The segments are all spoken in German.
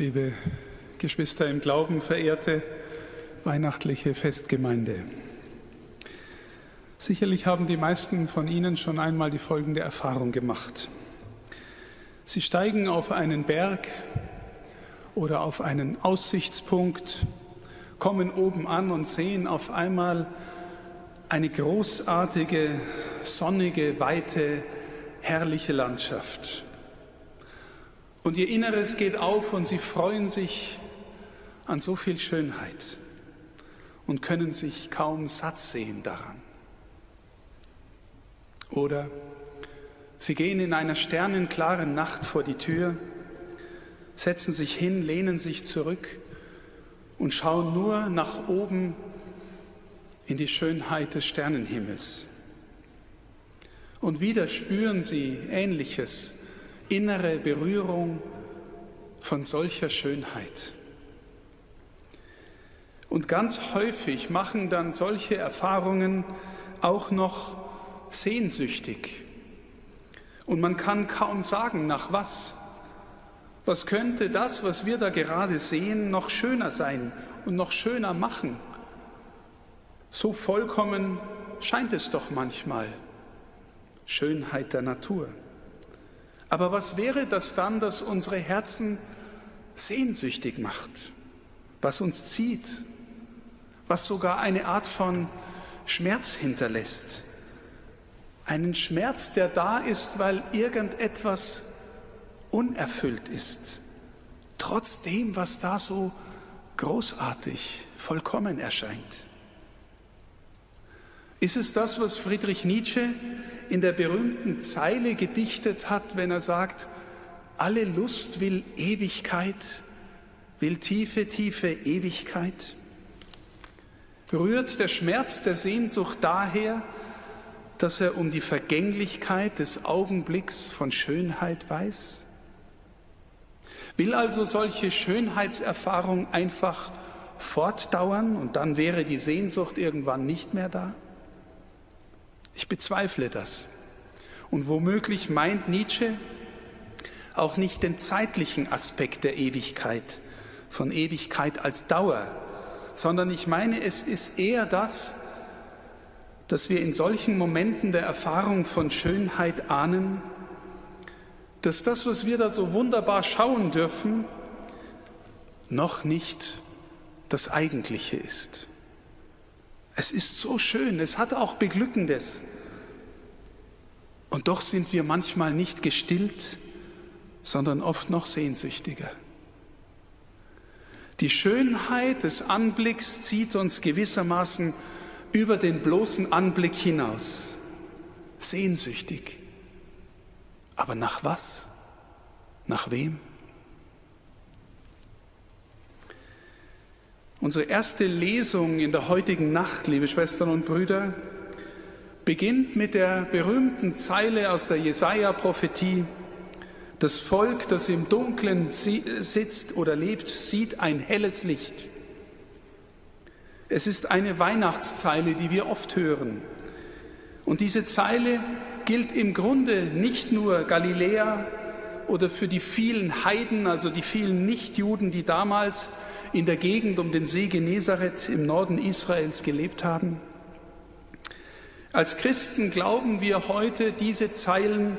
liebe Geschwister im Glauben, verehrte weihnachtliche Festgemeinde. Sicherlich haben die meisten von Ihnen schon einmal die folgende Erfahrung gemacht. Sie steigen auf einen Berg oder auf einen Aussichtspunkt, kommen oben an und sehen auf einmal eine großartige, sonnige, weite, herrliche Landschaft. Und ihr Inneres geht auf und sie freuen sich an so viel Schönheit und können sich kaum satt sehen daran. Oder sie gehen in einer sternenklaren Nacht vor die Tür, setzen sich hin, lehnen sich zurück und schauen nur nach oben in die Schönheit des Sternenhimmels. Und wieder spüren sie Ähnliches innere Berührung von solcher Schönheit. Und ganz häufig machen dann solche Erfahrungen auch noch sehnsüchtig. Und man kann kaum sagen, nach was. Was könnte das, was wir da gerade sehen, noch schöner sein und noch schöner machen? So vollkommen scheint es doch manchmal. Schönheit der Natur. Aber was wäre das dann, das unsere Herzen sehnsüchtig macht, was uns zieht, was sogar eine Art von Schmerz hinterlässt? Einen Schmerz, der da ist, weil irgendetwas unerfüllt ist, trotz dem, was da so großartig, vollkommen erscheint. Ist es das, was Friedrich Nietzsche in der berühmten Zeile gedichtet hat, wenn er sagt, alle Lust will Ewigkeit, will tiefe, tiefe Ewigkeit? Rührt der Schmerz der Sehnsucht daher, dass er um die Vergänglichkeit des Augenblicks von Schönheit weiß? Will also solche Schönheitserfahrung einfach fortdauern und dann wäre die Sehnsucht irgendwann nicht mehr da? Ich bezweifle das. Und womöglich meint Nietzsche auch nicht den zeitlichen Aspekt der Ewigkeit, von Ewigkeit als Dauer, sondern ich meine, es ist eher das, dass wir in solchen Momenten der Erfahrung von Schönheit ahnen, dass das, was wir da so wunderbar schauen dürfen, noch nicht das Eigentliche ist. Es ist so schön, es hat auch Beglückendes. Und doch sind wir manchmal nicht gestillt, sondern oft noch sehnsüchtiger. Die Schönheit des Anblicks zieht uns gewissermaßen über den bloßen Anblick hinaus. Sehnsüchtig. Aber nach was? Nach wem? Unsere erste Lesung in der heutigen Nacht, liebe Schwestern und Brüder, beginnt mit der berühmten Zeile aus der Jesaja-Prophetie: Das Volk, das im Dunkeln sitzt oder lebt, sieht ein helles Licht. Es ist eine Weihnachtszeile, die wir oft hören. Und diese Zeile gilt im Grunde nicht nur Galiläa oder für die vielen Heiden, also die vielen Nichtjuden, die damals in der Gegend um den See Genezareth im Norden Israels gelebt haben. Als Christen glauben wir heute, diese Zeilen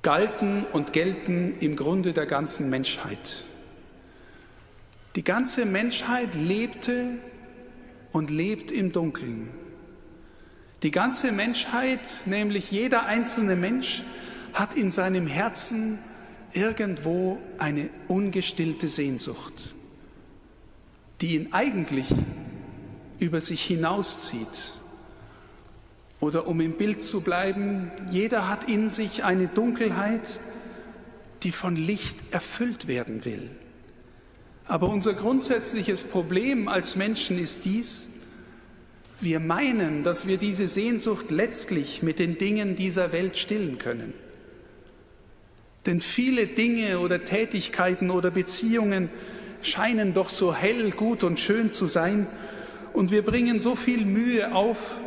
galten und gelten im Grunde der ganzen Menschheit. Die ganze Menschheit lebte und lebt im Dunkeln. Die ganze Menschheit, nämlich jeder einzelne Mensch, hat in seinem Herzen irgendwo eine ungestillte Sehnsucht, die ihn eigentlich über sich hinauszieht. Oder um im Bild zu bleiben, jeder hat in sich eine Dunkelheit, die von Licht erfüllt werden will. Aber unser grundsätzliches Problem als Menschen ist dies, wir meinen, dass wir diese Sehnsucht letztlich mit den Dingen dieser Welt stillen können. Denn viele Dinge oder Tätigkeiten oder Beziehungen scheinen doch so hell, gut und schön zu sein. Und wir bringen so viel Mühe auf,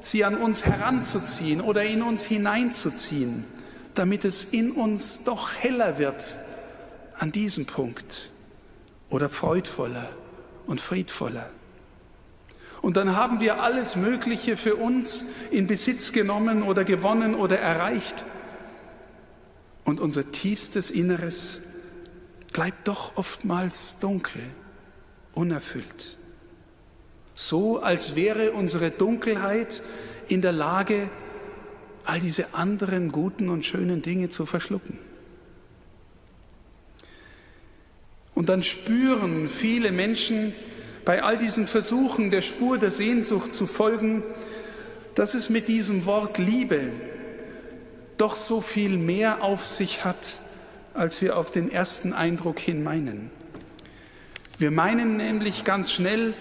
sie an uns heranzuziehen oder in uns hineinzuziehen, damit es in uns doch heller wird an diesem Punkt oder freudvoller und friedvoller. Und dann haben wir alles Mögliche für uns in Besitz genommen oder gewonnen oder erreicht. Und unser tiefstes Inneres bleibt doch oftmals dunkel, unerfüllt. So als wäre unsere Dunkelheit in der Lage, all diese anderen guten und schönen Dinge zu verschlucken. Und dann spüren viele Menschen bei all diesen Versuchen der Spur der Sehnsucht zu folgen, dass es mit diesem Wort Liebe doch so viel mehr auf sich hat, als wir auf den ersten Eindruck hin meinen. Wir meinen nämlich ganz schnell,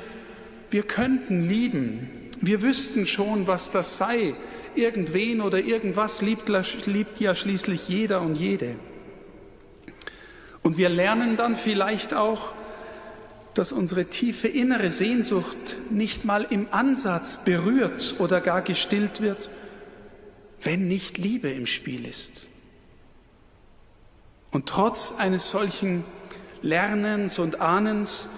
wir könnten lieben, wir wüssten schon, was das sei, irgendwen oder irgendwas liebt, liebt ja schließlich jeder und jede. Und wir lernen dann vielleicht auch, dass unsere tiefe innere Sehnsucht nicht mal im Ansatz berührt oder gar gestillt wird, wenn nicht Liebe im Spiel ist. Und trotz eines solchen Lernens und Ahnens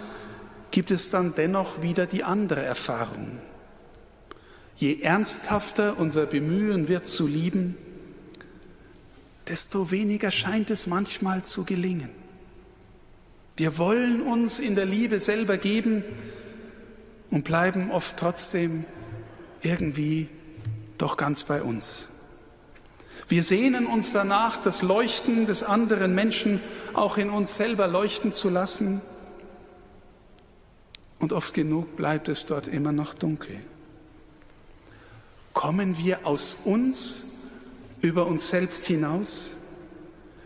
gibt es dann dennoch wieder die andere Erfahrung. Je ernsthafter unser Bemühen wird zu lieben, desto weniger scheint es manchmal zu gelingen. Wir wollen uns in der Liebe selber geben und bleiben oft trotzdem irgendwie doch ganz bei uns. Wir sehnen uns danach, das Leuchten des anderen Menschen auch in uns selber leuchten zu lassen. Und oft genug bleibt es dort immer noch dunkel. Kommen wir aus uns über uns selbst hinaus?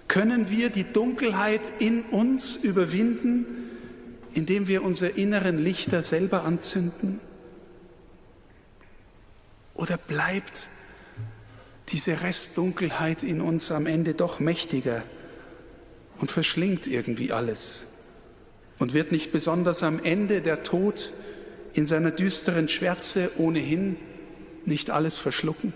Können wir die Dunkelheit in uns überwinden, indem wir unsere inneren Lichter selber anzünden? Oder bleibt diese Restdunkelheit in uns am Ende doch mächtiger und verschlingt irgendwie alles? Und wird nicht besonders am Ende der Tod in seiner düsteren Schwärze ohnehin nicht alles verschlucken?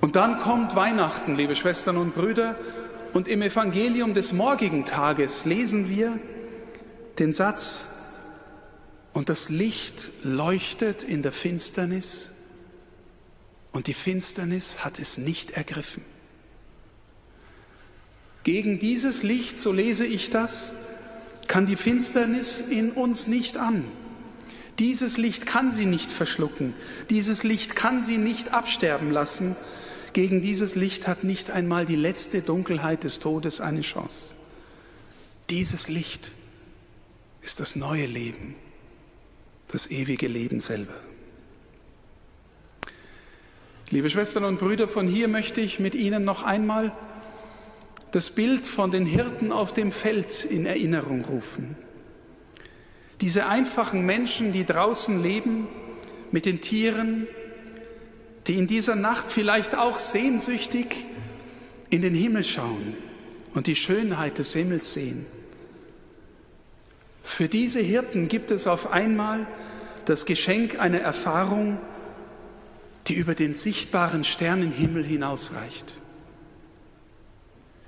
Und dann kommt Weihnachten, liebe Schwestern und Brüder, und im Evangelium des morgigen Tages lesen wir den Satz, und das Licht leuchtet in der Finsternis, und die Finsternis hat es nicht ergriffen. Gegen dieses Licht, so lese ich das, kann die Finsternis in uns nicht an. Dieses Licht kann sie nicht verschlucken, dieses Licht kann sie nicht absterben lassen, gegen dieses Licht hat nicht einmal die letzte Dunkelheit des Todes eine Chance. Dieses Licht ist das neue Leben, das ewige Leben selber. Liebe Schwestern und Brüder, von hier möchte ich mit Ihnen noch einmal das Bild von den Hirten auf dem Feld in Erinnerung rufen. Diese einfachen Menschen, die draußen leben, mit den Tieren, die in dieser Nacht vielleicht auch sehnsüchtig in den Himmel schauen und die Schönheit des Himmels sehen. Für diese Hirten gibt es auf einmal das Geschenk einer Erfahrung, die über den sichtbaren Sternenhimmel hinausreicht.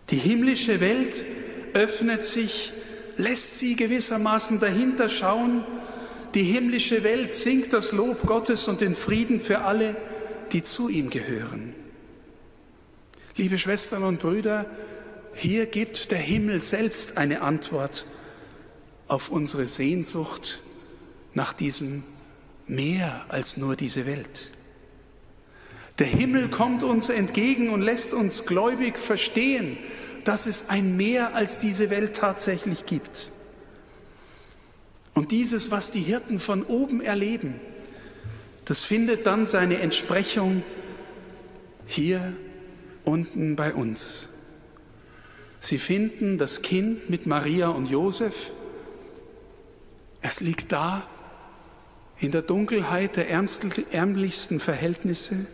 Die himmlische Welt öffnet sich, lässt sie gewissermaßen dahinter schauen. Die himmlische Welt singt das Lob Gottes und den Frieden für alle, die zu ihm gehören. Liebe Schwestern und Brüder, hier gibt der Himmel selbst eine Antwort auf unsere Sehnsucht nach diesem mehr als nur diese Welt. Der Himmel kommt uns entgegen und lässt uns gläubig verstehen, dass es ein Mehr als diese Welt tatsächlich gibt. Und dieses, was die Hirten von oben erleben, das findet dann seine Entsprechung hier unten bei uns. Sie finden das Kind mit Maria und Josef. Es liegt da in der Dunkelheit der ärmlichsten Verhältnisse,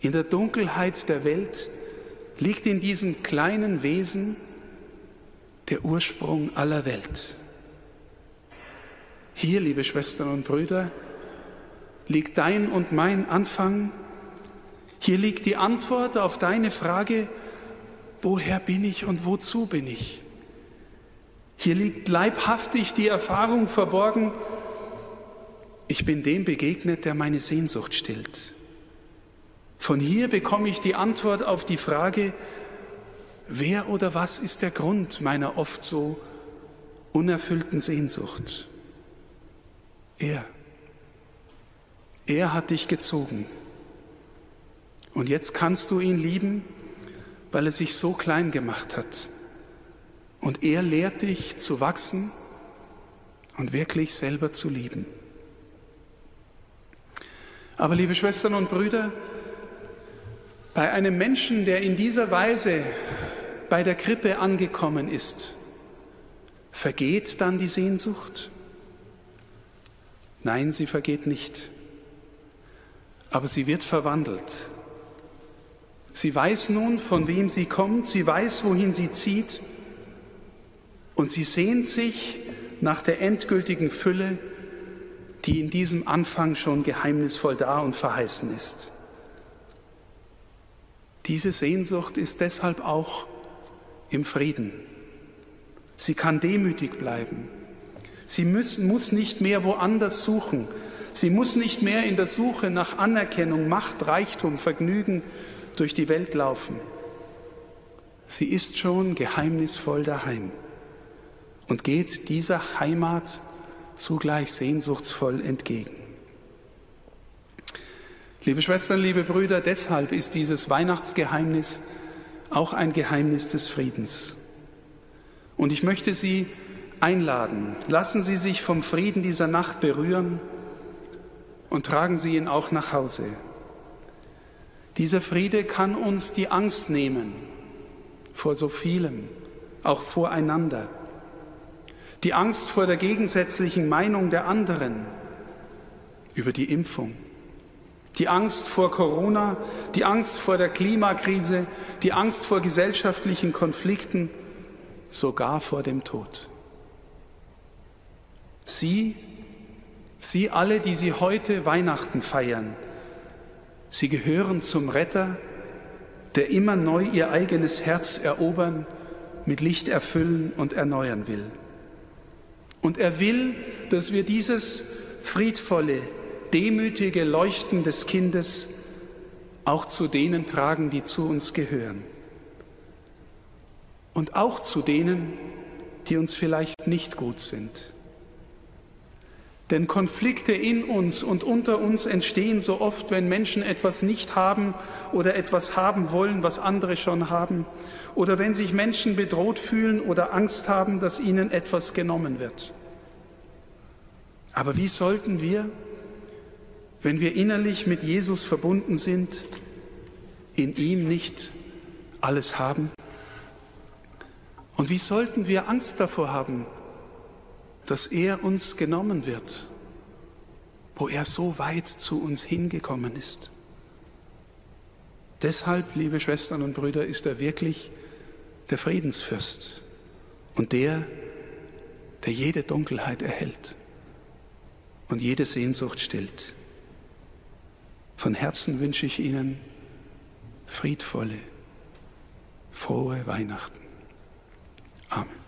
in der Dunkelheit der Welt, liegt in diesem kleinen Wesen der Ursprung aller Welt. Hier, liebe Schwestern und Brüder, liegt dein und mein Anfang. Hier liegt die Antwort auf deine Frage, woher bin ich und wozu bin ich? Hier liegt leibhaftig die Erfahrung verborgen, ich bin dem begegnet, der meine Sehnsucht stillt. Von hier bekomme ich die Antwort auf die Frage, wer oder was ist der Grund meiner oft so unerfüllten Sehnsucht? Er. Er hat dich gezogen. Und jetzt kannst du ihn lieben, weil er sich so klein gemacht hat. Und er lehrt dich zu wachsen und wirklich selber zu lieben. Aber liebe Schwestern und Brüder, bei einem Menschen, der in dieser Weise bei der Krippe angekommen ist, vergeht dann die Sehnsucht? Nein, sie vergeht nicht. Aber sie wird verwandelt. Sie weiß nun, von wem sie kommt, sie weiß, wohin sie zieht und sie sehnt sich nach der endgültigen Fülle die in diesem Anfang schon geheimnisvoll da und verheißen ist. Diese Sehnsucht ist deshalb auch im Frieden. Sie kann demütig bleiben. Sie muss, muss nicht mehr woanders suchen. Sie muss nicht mehr in der Suche nach Anerkennung, Macht, Reichtum, Vergnügen durch die Welt laufen. Sie ist schon geheimnisvoll daheim und geht dieser Heimat zugleich sehnsuchtsvoll entgegen. Liebe Schwestern, liebe Brüder, deshalb ist dieses Weihnachtsgeheimnis auch ein Geheimnis des Friedens. Und ich möchte Sie einladen, lassen Sie sich vom Frieden dieser Nacht berühren und tragen Sie ihn auch nach Hause. Dieser Friede kann uns die Angst nehmen vor so vielem, auch voreinander die Angst vor der gegensätzlichen Meinung der anderen über die Impfung, die Angst vor Corona, die Angst vor der Klimakrise, die Angst vor gesellschaftlichen Konflikten, sogar vor dem Tod. Sie, Sie alle, die Sie heute Weihnachten feiern, Sie gehören zum Retter, der immer neu Ihr eigenes Herz erobern, mit Licht erfüllen und erneuern will. Und er will, dass wir dieses friedvolle, demütige Leuchten des Kindes auch zu denen tragen, die zu uns gehören. Und auch zu denen, die uns vielleicht nicht gut sind. Denn Konflikte in uns und unter uns entstehen so oft, wenn Menschen etwas nicht haben oder etwas haben wollen, was andere schon haben, oder wenn sich Menschen bedroht fühlen oder Angst haben, dass ihnen etwas genommen wird. Aber wie sollten wir, wenn wir innerlich mit Jesus verbunden sind, in ihm nicht alles haben? Und wie sollten wir Angst davor haben, dass er uns genommen wird, wo er so weit zu uns hingekommen ist. Deshalb, liebe Schwestern und Brüder, ist er wirklich der Friedensfürst und der, der jede Dunkelheit erhält und jede Sehnsucht stillt. Von Herzen wünsche ich Ihnen friedvolle, frohe Weihnachten. Amen.